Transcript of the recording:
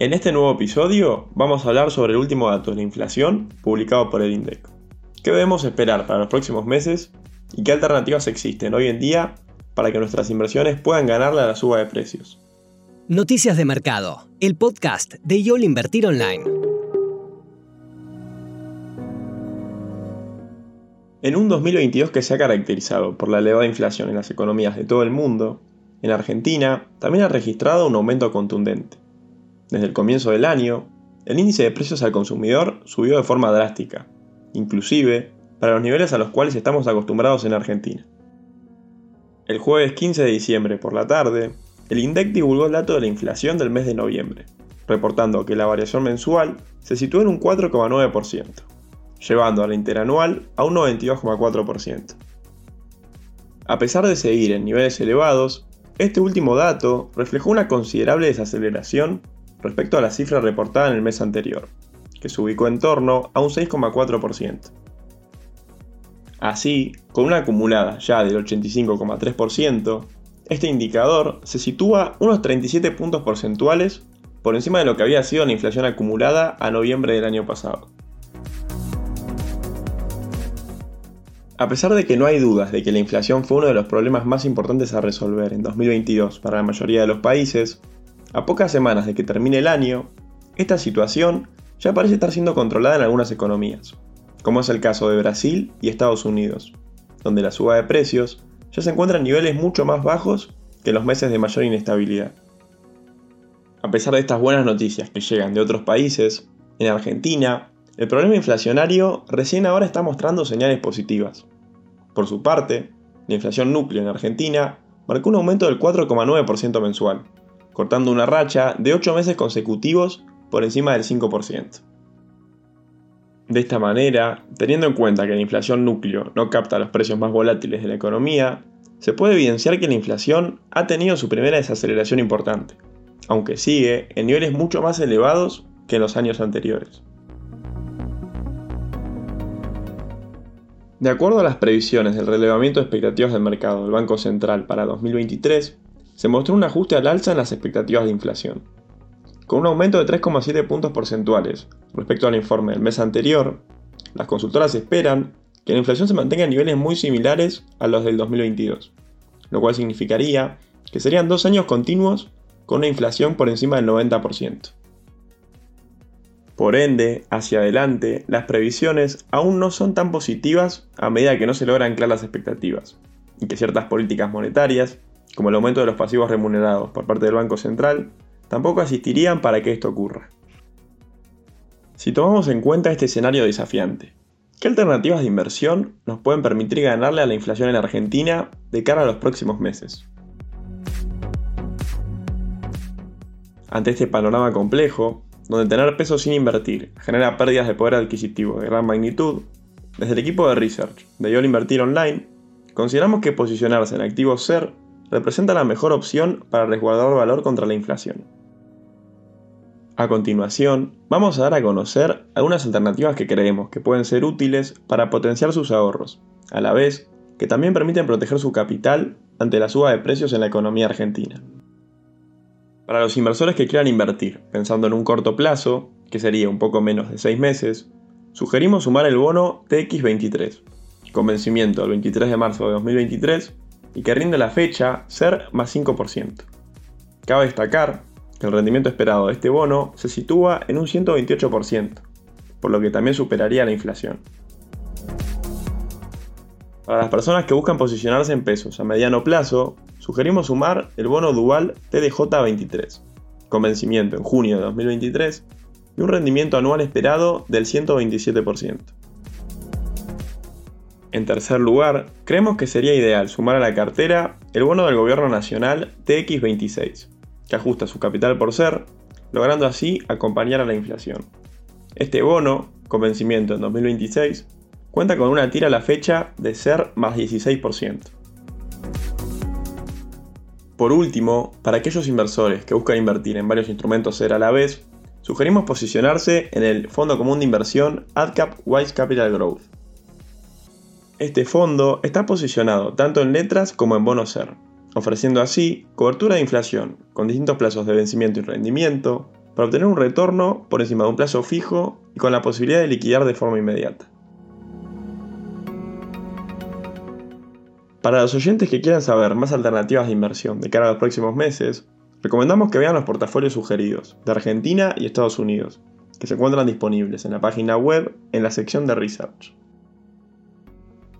En este nuevo episodio vamos a hablar sobre el último dato de la inflación publicado por el INDEC. ¿Qué debemos esperar para los próximos meses y qué alternativas existen hoy en día para que nuestras inversiones puedan ganarle a la suba de precios? Noticias de Mercado, el podcast de YOL Invertir Online. En un 2022 que se ha caracterizado por la elevada inflación en las economías de todo el mundo, en Argentina también ha registrado un aumento contundente. Desde el comienzo del año, el índice de precios al consumidor subió de forma drástica, inclusive para los niveles a los cuales estamos acostumbrados en Argentina. El jueves 15 de diciembre por la tarde, el INDEC divulgó el dato de la inflación del mes de noviembre, reportando que la variación mensual se sitúa en un 4,9%, llevando a la interanual a un 92,4%. A pesar de seguir en niveles elevados, este último dato reflejó una considerable desaceleración respecto a la cifra reportada en el mes anterior, que se ubicó en torno a un 6,4%. Así, con una acumulada ya del 85,3%, este indicador se sitúa unos 37 puntos porcentuales por encima de lo que había sido la inflación acumulada a noviembre del año pasado. A pesar de que no hay dudas de que la inflación fue uno de los problemas más importantes a resolver en 2022 para la mayoría de los países, a pocas semanas de que termine el año, esta situación ya parece estar siendo controlada en algunas economías, como es el caso de Brasil y Estados Unidos, donde la suba de precios ya se encuentra en niveles mucho más bajos que en los meses de mayor inestabilidad. A pesar de estas buenas noticias que llegan de otros países, en Argentina el problema inflacionario recién ahora está mostrando señales positivas. Por su parte, la inflación núcleo en Argentina marcó un aumento del 4,9% mensual, cortando una racha de 8 meses consecutivos por encima del 5%. De esta manera, teniendo en cuenta que la inflación núcleo no capta los precios más volátiles de la economía, se puede evidenciar que la inflación ha tenido su primera desaceleración importante, aunque sigue en niveles mucho más elevados que en los años anteriores. De acuerdo a las previsiones del relevamiento de expectativas del mercado del Banco Central para 2023, se mostró un ajuste al alza en las expectativas de inflación. Con un aumento de 3,7 puntos porcentuales respecto al informe del mes anterior, las consultoras esperan que la inflación se mantenga en niveles muy similares a los del 2022, lo cual significaría que serían dos años continuos con una inflación por encima del 90%. Por ende, hacia adelante, las previsiones aún no son tan positivas a medida que no se logran anclar las expectativas, y que ciertas políticas monetarias, como el aumento de los pasivos remunerados por parte del Banco Central, tampoco asistirían para que esto ocurra. Si tomamos en cuenta este escenario desafiante, ¿qué alternativas de inversión nos pueden permitir ganarle a la inflación en Argentina de cara a los próximos meses? Ante este panorama complejo, donde tener peso sin invertir genera pérdidas de poder adquisitivo de gran magnitud, desde el equipo de research de YOL Invertir Online, consideramos que posicionarse en activos SER representa la mejor opción para resguardar valor contra la inflación. A continuación, vamos a dar a conocer algunas alternativas que creemos que pueden ser útiles para potenciar sus ahorros, a la vez que también permiten proteger su capital ante la suba de precios en la economía argentina. Para los inversores que quieran invertir, pensando en un corto plazo, que sería un poco menos de 6 meses, sugerimos sumar el bono TX23, con vencimiento el 23 de marzo de 2023 y que rinde la fecha ser más 5%. Cabe destacar que el rendimiento esperado de este bono se sitúa en un 128%, por lo que también superaría la inflación. Para las personas que buscan posicionarse en pesos a mediano plazo, sugerimos sumar el bono dual TDJ23, con vencimiento en junio de 2023 y un rendimiento anual esperado del 127%. En tercer lugar, creemos que sería ideal sumar a la cartera el bono del Gobierno Nacional TX26, que ajusta su capital por ser, logrando así acompañar a la inflación. Este bono, con vencimiento en 2026, cuenta con una tira a la fecha de ser más 16%. Por último, para aquellos inversores que buscan invertir en varios instrumentos SER a la vez, sugerimos posicionarse en el Fondo Común de Inversión AdCap Wise Capital Growth. Este fondo está posicionado tanto en letras como en bonos SER, ofreciendo así cobertura de inflación con distintos plazos de vencimiento y rendimiento para obtener un retorno por encima de un plazo fijo y con la posibilidad de liquidar de forma inmediata. Para los oyentes que quieran saber más alternativas de inversión de cara a los próximos meses, recomendamos que vean los portafolios sugeridos de Argentina y Estados Unidos, que se encuentran disponibles en la página web en la sección de Research.